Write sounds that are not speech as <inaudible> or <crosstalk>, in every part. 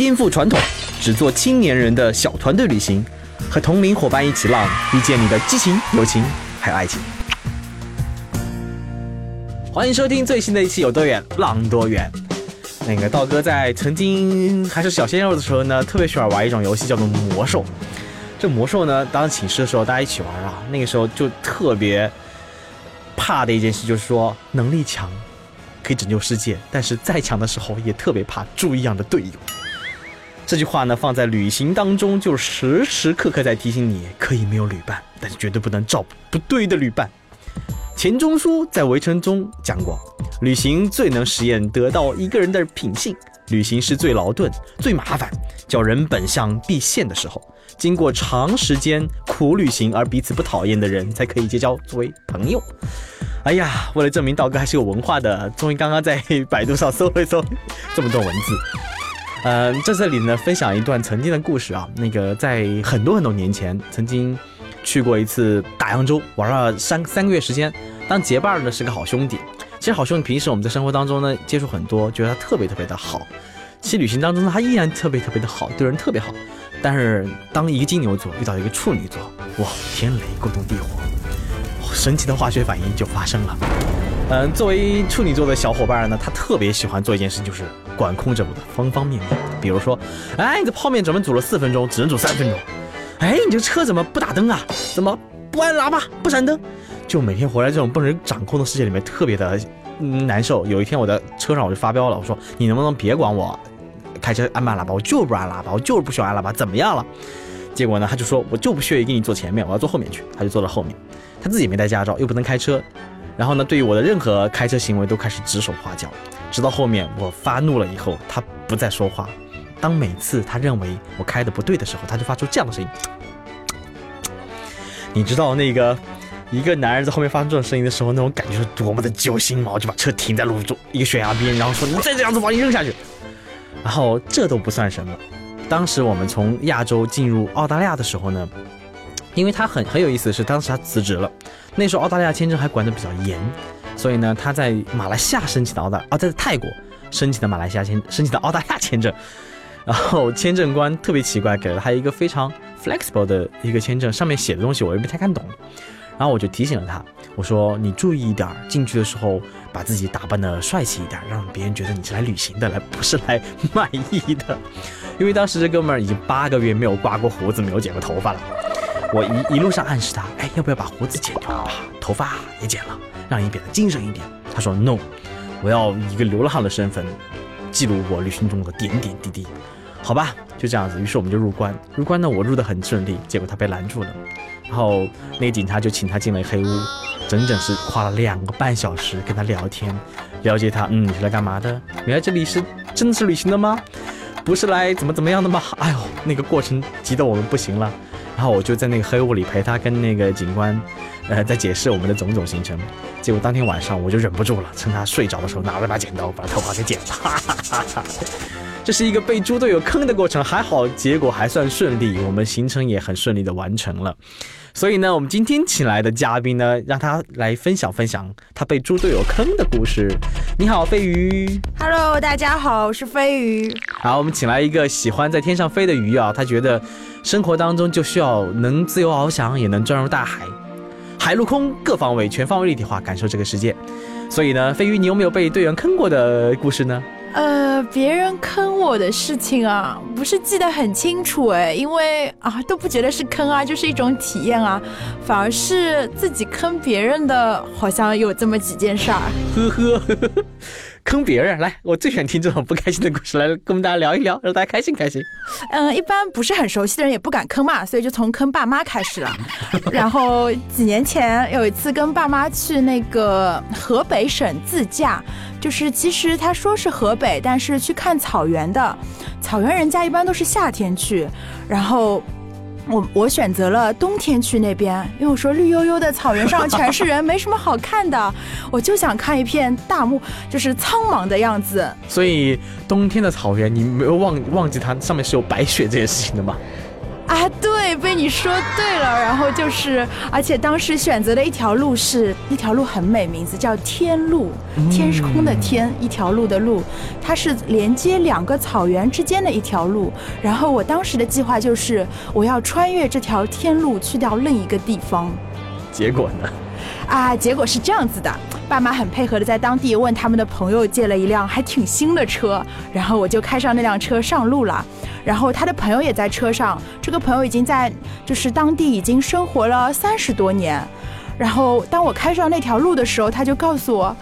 颠覆传统，只做青年人的小团队旅行，和同龄伙伴一起浪，遇见你的激情、友情还有爱情。欢迎收听最新的一期《有多远浪多远》。那个道哥在曾经还是小鲜肉的时候呢，特别喜欢玩一种游戏，叫做魔兽。这魔兽呢，当寝室的时候大家一起玩啊，那个时候就特别怕的一件事就是说，能力强可以拯救世界，但是再强的时候也特别怕猪一样的队友。这句话呢，放在旅行当中，就时时刻刻在提醒你，可以没有旅伴，但是绝对不能找不对的旅伴。钱钟书在《围城》中讲过，旅行最能实验得到一个人的品性。旅行是最劳顿、最麻烦，叫人本相毕现的时候。经过长时间苦旅行而彼此不讨厌的人，才可以结交作为朋友。哎呀，为了证明道哥还是有文化的，终于刚刚在百度上搜了搜这么多文字。嗯，在这里呢，分享一段曾经的故事啊。那个在很多很多年前，曾经。去过一次大洋洲，玩了三三个月时间。当结伴的是个好兄弟。其实好兄弟平时我们在生活当中呢接触很多，觉得他特别特别的好。其实旅行当中呢，他依然特别特别的好，对人特别好。但是当一个金牛座遇到一个处女座，哇，天雷勾动地火，神奇的化学反应就发生了。嗯，作为处女座的小伙伴呢，他特别喜欢做一件事，就是管控着我的方方面面。比如说，哎，你这泡面怎么煮了四分钟，只能煮三分钟？哎，你这车怎么不打灯啊？怎么不按喇叭、不闪灯？就每天活在这种不能掌控的世界里面，特别的难受。有一天我在车上我就发飙了，我说你能不能别管我开车按不按喇叭？我就不按喇叭，我就是不喜欢按喇叭，怎么样了？结果呢，他就说我就不屑于跟你坐前面，我要坐后面去。他就坐到后面，他自己没带驾照，又不能开车，然后呢，对于我的任何开车行为都开始指手画脚。直到后面我发怒了以后，他不再说话。当每次他认为我开的不对的时候，他就发出这样的声音。<tsk> 你知道那个一个男人在后面发出这种声音的时候，那种感觉是多么的揪心吗？我就把车停在路中一个悬崖边，然后说：“你再这样子把你扔下去。”然后这都不算什么。当时我们从亚洲进入澳大利亚的时候呢，因为他很很有意思的是，当时他辞职了，那时候澳大利亚签证还管得比较严，所以呢，他在马来西亚申请的澳大啊，在泰国申请的马来西亚签申请的澳大利亚签证。然后签证官特别奇怪，给了他一个非常 flexible 的一个签证，上面写的东西我又不太看懂。然后我就提醒了他，我说你注意一点，进去的时候把自己打扮的帅气一点，让别人觉得你是来旅行的，来不是来卖艺的。因为当时这哥们儿已经八个月没有刮过胡子，没有剪过头发了。我一一路上暗示他，哎，要不要把胡子剪掉，把头发也剪了，让你变得精神一点。他说 no，我要以一个流浪汉的身份。记录我旅行中的点点滴滴，好吧，就这样子。于是我们就入关，入关呢，我入的很顺利，结果他被拦住了。然后那个警察就请他进了黑屋，整整是花了两个半小时跟他聊天，了解他，嗯，你是来干嘛的？原来这里是真的是旅行的吗？不是来怎么怎么样的吗？哎呦，那个过程急得我们不行了。然后我就在那个黑屋里陪他跟那个警官，呃，在解释我们的种种行程。结果当天晚上我就忍不住了，趁他睡着的时候拿了把剪刀，把头发给剪了。<laughs> 这是一个被猪队友坑的过程，还好结果还算顺利，我们行程也很顺利的完成了。所以呢，我们今天请来的嘉宾呢，让他来分享分享他被猪队友坑的故事。你好，飞鱼。Hello，大家好，我是飞鱼。好，我们请来一个喜欢在天上飞的鱼啊，他觉得生活当中就需要能自由翱翔，也能钻入大海。海陆空各方位全方位立体化感受这个世界，所以呢，飞鱼，你有没有被队员坑过的故事呢？呃，别人坑我的事情啊，不是记得很清楚哎，因为啊都不觉得是坑啊，就是一种体验啊，反而是自己坑别人的，好像有这么几件事儿。呵呵。坑别人来，我最喜欢听这种不开心的故事，来跟我们大家聊一聊，让大家开心开心。嗯，一般不是很熟悉的人也不敢坑嘛，所以就从坑爸妈开始了。<laughs> 然后几年前有一次跟爸妈去那个河北省自驾，就是其实他说是河北，但是去看草原的。草原人家一般都是夏天去，然后我我选择了冬天去那边，因为我说绿油油的草原上 <laughs> 全是人，没什么好看的，我就想看一片大漠，就是苍茫的样子。所以冬天的草原，你没有忘忘记它上面是有白雪这件事情的吗？啊，对，被你说对了。然后就是，而且当时选择的一条路是一条路很美，名字叫天路，天是空的天，一条路的路，它是连接两个草原之间的一条路。然后我当时的计划就是我要穿越这条天路去到另一个地方。结果呢？啊，结果是这样子的，爸妈很配合的在当地问他们的朋友借了一辆还挺新的车，然后我就开上那辆车上路了。然后他的朋友也在车上，这个朋友已经在就是当地已经生活了三十多年。然后当我开上那条路的时候，他就告诉我：“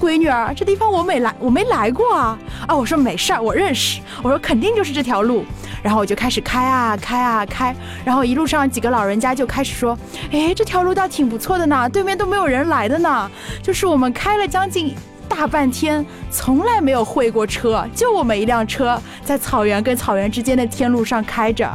闺女儿，这地方我没来，我没来过啊。”啊，我说没事儿，我认识。我说肯定就是这条路。然后我就开始开啊开啊开，然后一路上几个老人家就开始说：“哎，这条路倒挺不错的呢，对面都没有人来的呢。”就是我们开了将近。大半天从来没有会过车，就我们一辆车在草原跟草原之间的天路上开着，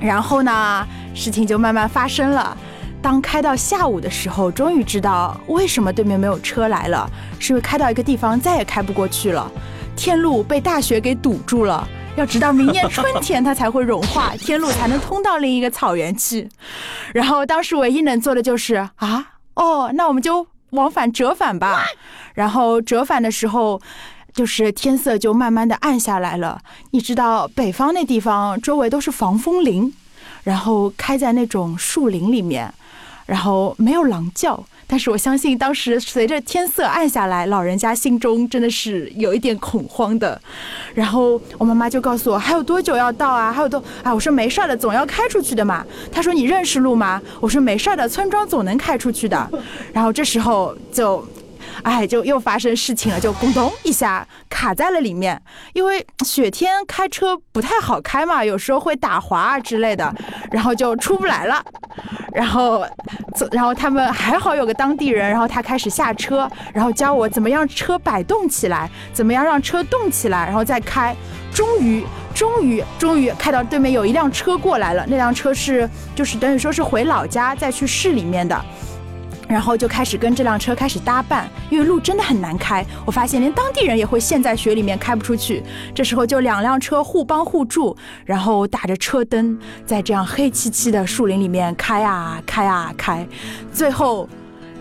然后呢，事情就慢慢发生了。当开到下午的时候，终于知道为什么对面没有车来了，是因为开到一个地方再也开不过去了，天路被大雪给堵住了，要直到明年春天它才会融化，天路才能通到另一个草原去。<laughs> 然后当时唯一能做的就是啊，哦，那我们就。往返折返吧，然后折返的时候，就是天色就慢慢的暗下来了。你知道北方那地方周围都是防风林，然后开在那种树林里面，然后没有狼叫。但是我相信，当时随着天色暗下来，老人家心中真的是有一点恐慌的。然后我妈妈就告诉我，还有多久要到啊？还有多啊？我说没事的，总要开出去的嘛。她说你认识路吗？我说没事的，村庄总能开出去的。然后这时候就。哎，就又发生事情了，就咕咚一下卡在了里面。因为雪天开车不太好开嘛，有时候会打滑啊之类的，然后就出不来了。然后，然后他们还好有个当地人，然后他开始下车，然后教我怎么样车摆动起来，怎么样让车动起来，然后再开。终于，终于，终于开到对面有一辆车过来了。那辆车是就是等于说是回老家再去市里面的。然后就开始跟这辆车开始搭伴，因为路真的很难开。我发现连当地人也会陷在雪里面开不出去。这时候就两辆车互帮互助，然后打着车灯，在这样黑漆漆的树林里面开啊开啊开，最后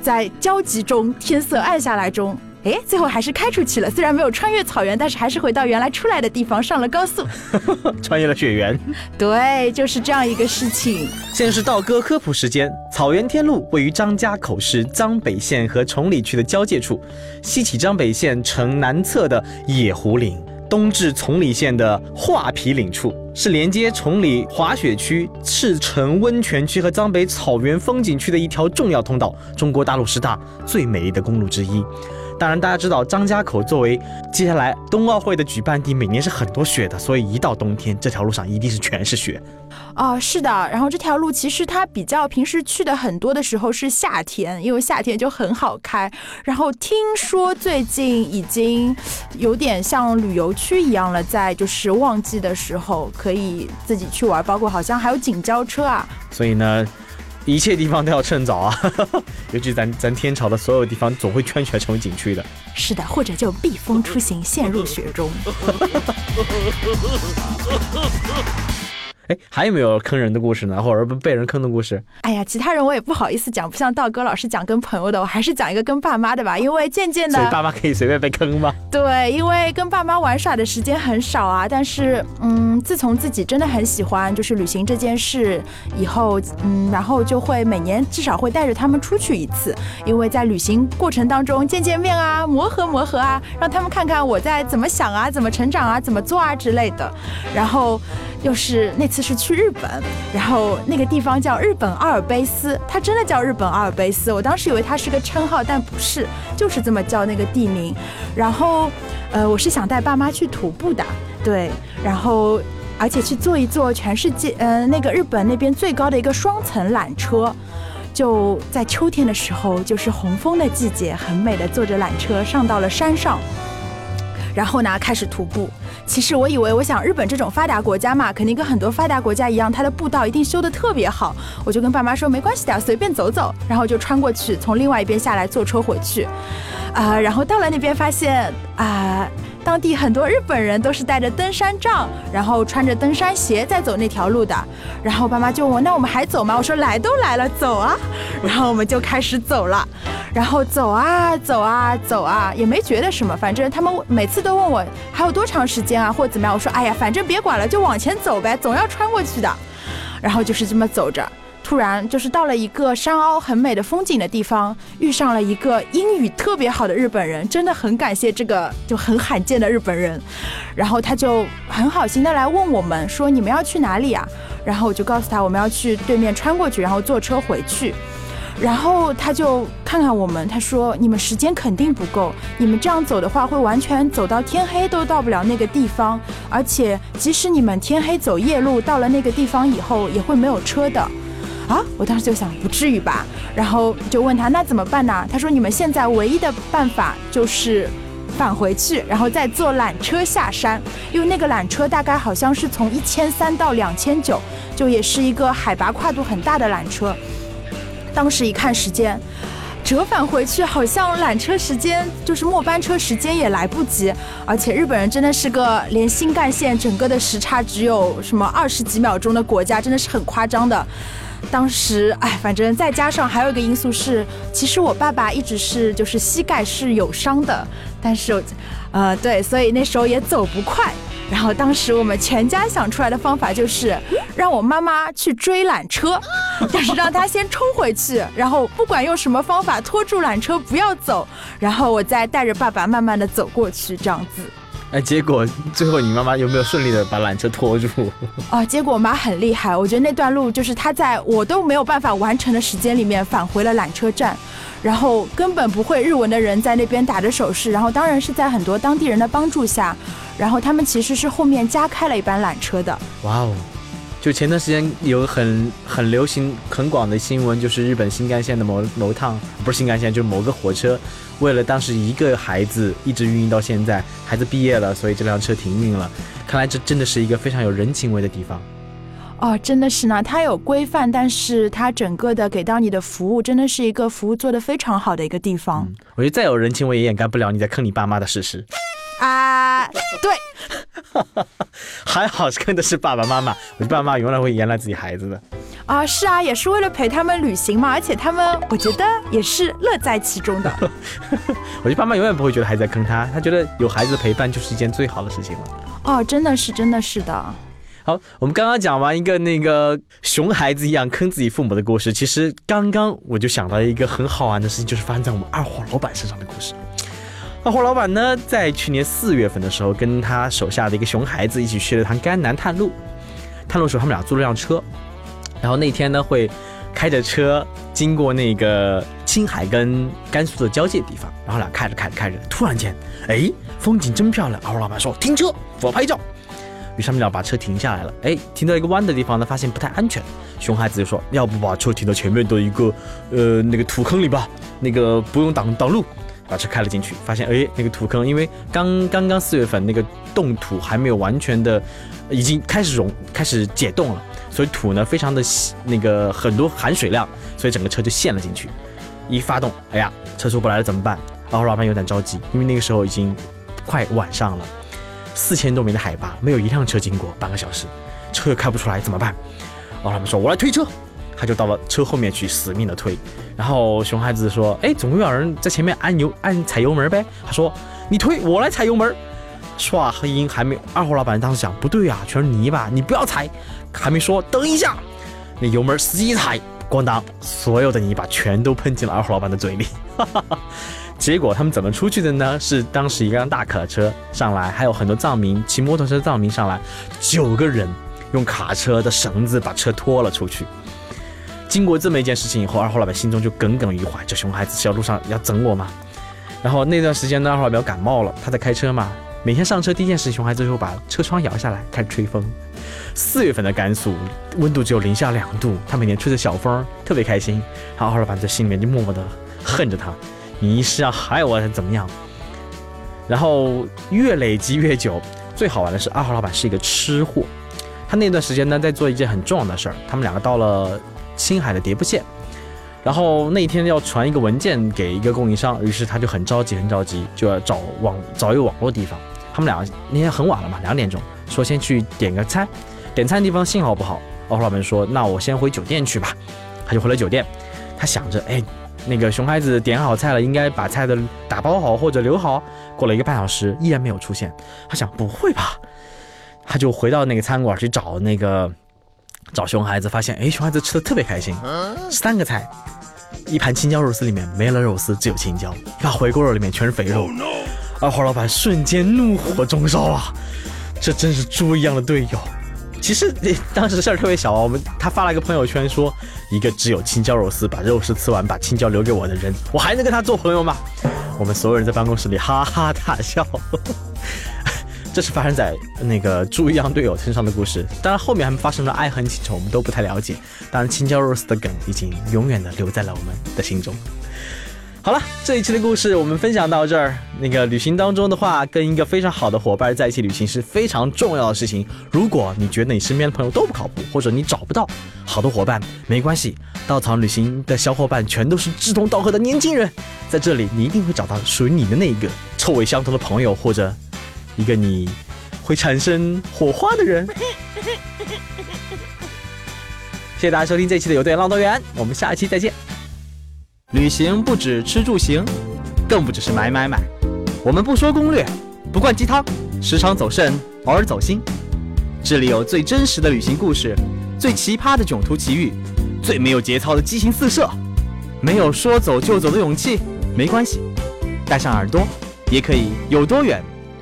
在焦急中，天色暗下来中。哎，最后还是开出去了。虽然没有穿越草原，但是还是回到原来出来的地方，上了高速，<laughs> 穿越了雪原。对，就是这样一个事情。现在是道哥科普时间。草原天路位于张家口市张北县和崇礼区的交界处，西起张北县城南侧的野狐岭，东至崇礼县的桦皮岭处，是连接崇礼滑雪区、赤城温泉区和张北草原风景区的一条重要通道，中国大陆十大最美丽的公路之一。当然，大家知道张家口作为接下来冬奥会的举办地，每年是很多雪的，所以一到冬天，这条路上一定是全是雪。哦，是的。然后这条路其实它比较平时去的很多的时候是夏天，因为夏天就很好开。然后听说最近已经有点像旅游区一样了，在就是旺季的时候可以自己去玩，包括好像还有景交车啊。所以呢。一切地方都要趁早啊，<laughs> 尤其咱咱天朝的所有地方总会圈起来成为景区的。是的，或者就避风出行，陷入雪中。<laughs> 哎，还有没有坑人的故事呢？或者被人坑的故事？哎呀，其他人我也不好意思讲，不像道哥老师讲跟朋友的，我还是讲一个跟爸妈的吧。因为渐渐的，所以爸妈可以随便被坑吗？对，因为跟爸妈玩耍的时间很少啊。但是，嗯，自从自己真的很喜欢就是旅行这件事以后，嗯，然后就会每年至少会带着他们出去一次，因为在旅行过程当中见见面啊，磨合磨合啊，让他们看看我在怎么想啊，怎么成长啊，怎么做啊之类的。然后。又是那次是去日本，然后那个地方叫日本阿尔卑斯，它真的叫日本阿尔卑斯。我当时以为它是个称号，但不是，就是这么叫那个地名。然后，呃，我是想带爸妈去徒步的，对，然后而且去坐一坐全世界，呃，那个日本那边最高的一个双层缆车，就在秋天的时候，就是红枫的季节，很美的坐着缆车上到了山上。然后呢开始徒步。其实我以为，我想日本这种发达国家嘛，肯定跟很多发达国家一样，它的步道一定修得特别好。我就跟爸妈说没关系的，随便走走，然后就穿过去，从另外一边下来坐车回去。啊，然后到了那边发现啊。当地很多日本人都是带着登山杖，然后穿着登山鞋在走那条路的。然后爸妈就问我：“那我们还走吗？”我说：“来都来了，走啊！” <laughs> 然后我们就开始走了。然后走啊走啊走啊，也没觉得什么。反正他们每次都问我还有多长时间啊，或怎么样。我说：“哎呀，反正别管了，就往前走呗，总要穿过去的。”然后就是这么走着。突然，就是到了一个山凹很美的风景的地方，遇上了一个英语特别好的日本人，真的很感谢这个就很罕见的日本人。然后他就很好心的来问我们说：“你们要去哪里啊？”然后我就告诉他我们要去对面穿过去，然后坐车回去。然后他就看看我们，他说：“你们时间肯定不够，你们这样走的话会完全走到天黑都到不了那个地方，而且即使你们天黑走夜路到了那个地方以后，也会没有车的。”啊！我当时就想，不至于吧？然后就问他，那怎么办呢？他说，你们现在唯一的办法就是返回去，然后再坐缆车下山，因为那个缆车大概好像是从一千三到两千九，就也是一个海拔跨度很大的缆车。当时一看时间，折返回去好像缆车时间就是末班车时间也来不及，而且日本人真的是个连新干线整个的时差只有什么二十几秒钟的国家，真的是很夸张的。当时，哎，反正再加上还有一个因素是，其实我爸爸一直是就是膝盖是有伤的，但是，呃，对，所以那时候也走不快。然后当时我们全家想出来的方法就是 <laughs> 让我妈妈去追缆车，就 <laughs> 是让她先冲回去，然后不管用什么方法拖住缆车不要走，然后我再带着爸爸慢慢的走过去，这样子。哎，结果最后你妈妈有没有顺利的把缆车拖住？<laughs> 啊，结果我妈很厉害，我觉得那段路就是她在我都没有办法完成的时间里面返回了缆车站，然后根本不会日文的人在那边打着手势，然后当然是在很多当地人的帮助下，然后他们其实是后面加开了一班缆车的。哇哦！就前段时间有很很流行很广的新闻，就是日本新干线的某某趟不是新干线，就是某个火车，为了当时一个孩子一直运营到现在，孩子毕业了，所以这辆车停运了。看来这真的是一个非常有人情味的地方。哦，真的是呢，它有规范，但是它整个的给到你的服务，真的是一个服务做得非常好的一个地方。我觉得再有人情味也掩盖不了你在坑你爸妈的事实。啊，对。<laughs> 还好跟的是爸爸妈妈，我的爸爸妈妈永远会原谅自己孩子的。啊，是啊，也是为了陪他们旅行嘛，而且他们我觉得也是乐在其中的。<laughs> 我觉得爸妈永远不会觉得孩子在坑他，他觉得有孩子陪伴就是一件最好的事情了。哦，真的是，真的是的。好，我们刚刚讲完一个那个熊孩子一样坑自己父母的故事，其实刚刚我就想到一个很好玩的事情，就是发生在我们二货老板身上的故事。二货老板呢，在去年四月份的时候，跟他手下的一个熊孩子一起去了趟甘南探路。探路时候，他们俩租了辆车，然后那天呢，会开着车经过那个青海跟甘肃的交界地方。然后俩开着开着开着，突然间，哎，风景真漂亮。二货老板说：“停车，我拍照。”于是他们俩把车停下来了。哎，停到一个弯的地方呢，发现不太安全。熊孩子就说：“要不把车停到前面的一个呃那个土坑里吧，那个不用挡挡路。”把车开了进去，发现哎，那个土坑，因为刚刚刚四月份那个冻土还没有完全的，已经开始融，开始解冻了，所以土呢非常的那个很多含水量，所以整个车就陷了进去。一发动，哎呀，车出不来了怎么办？然后老板有点着急，因为那个时候已经快晚上了，四千多米的海拔，没有一辆车经过，半个小时，车又开不出来怎么办？然后老板说：“我来推车。”他就到了车后面去死命的推，然后熊孩子说：“哎，总会有人在前面按油按踩油门呗。”他说：“你推，我来踩油门。”唰，黑鹰还没二货老板当时想，不对啊，全是泥巴，你不要踩。还没说等一下，那油门死一踩，咣当，所有的泥巴全都喷进了二货老板的嘴里。哈 <laughs> 哈结果他们怎么出去的呢？是当时一辆大卡车上来，还有很多藏民骑摩托车藏民上来，九个人用卡车的绳子把车拖了出去。经过这么一件事情以后，二号老板心中就耿耿于怀，这熊孩子小路上要整我吗？然后那段时间呢，二号老板感冒了，他在开车嘛，每天上车第一件事，熊孩子就把车窗摇下来开始吹风。四月份的甘肃温度只有零下两度，他每天吹着小风，特别开心。然后二号老板在心里面就默默的恨着他，你是要害我还是怎么样？然后越累积越久。最好玩的是，二号老板是一个吃货，他那段时间呢在做一件很重要的事儿。他们两个到了青海的迭部县，然后那天要传一个文件给一个供应商，于是他就很着急，很着急，就要找网找一个网络地方。他们俩那天很晚了嘛，两点钟，说先去点个餐。点餐地方信号不好，二号老板说：“那我先回酒店去吧。”他就回了酒店，他想着，哎。那个熊孩子点好菜了，应该把菜的打包好或者留好。过了一个半小时，依然没有出现。他想，不会吧？他就回到那个餐馆去找那个找熊孩子，发现，哎，熊孩子吃的特别开心。三个菜，一盘青椒肉丝里面没了肉丝，只有青椒；一盘回锅肉里面全是肥肉。二号老板瞬间怒火中烧啊！这真是猪一样的队友。其实当时事儿特别小啊，我们他发了一个朋友圈说，一个只有青椒肉丝把肉丝吃完，把青椒留给我的人，我还能跟他做朋友吗？我们所有人在办公室里哈哈大笑。这是发生在那个猪一样队友身上的故事，当然后面还发生了爱恨情仇，我们都不太了解。当然青椒肉丝的梗已经永远的留在了我们的心中。好了，这一期的故事我们分享到这儿。那个旅行当中的话，跟一个非常好的伙伴在一起旅行是非常重要的事情。如果你觉得你身边的朋友都不靠谱，或者你找不到好的伙伴，没关系，稻草旅行的小伙伴全都是志同道合的年轻人，在这里你一定会找到属于你的那一个臭味相投的朋友，或者一个你会产生火花的人。<laughs> 谢谢大家收听这期的有队浪多远，我们下期再见。旅行不止吃住行，更不只是买买买。我们不说攻略，不灌鸡汤，时常走肾，偶尔走心。这里有最真实的旅行故事，最奇葩的囧途奇遇，最没有节操的激情四射。没有说走就走的勇气，没关系，带上耳朵，也可以有多远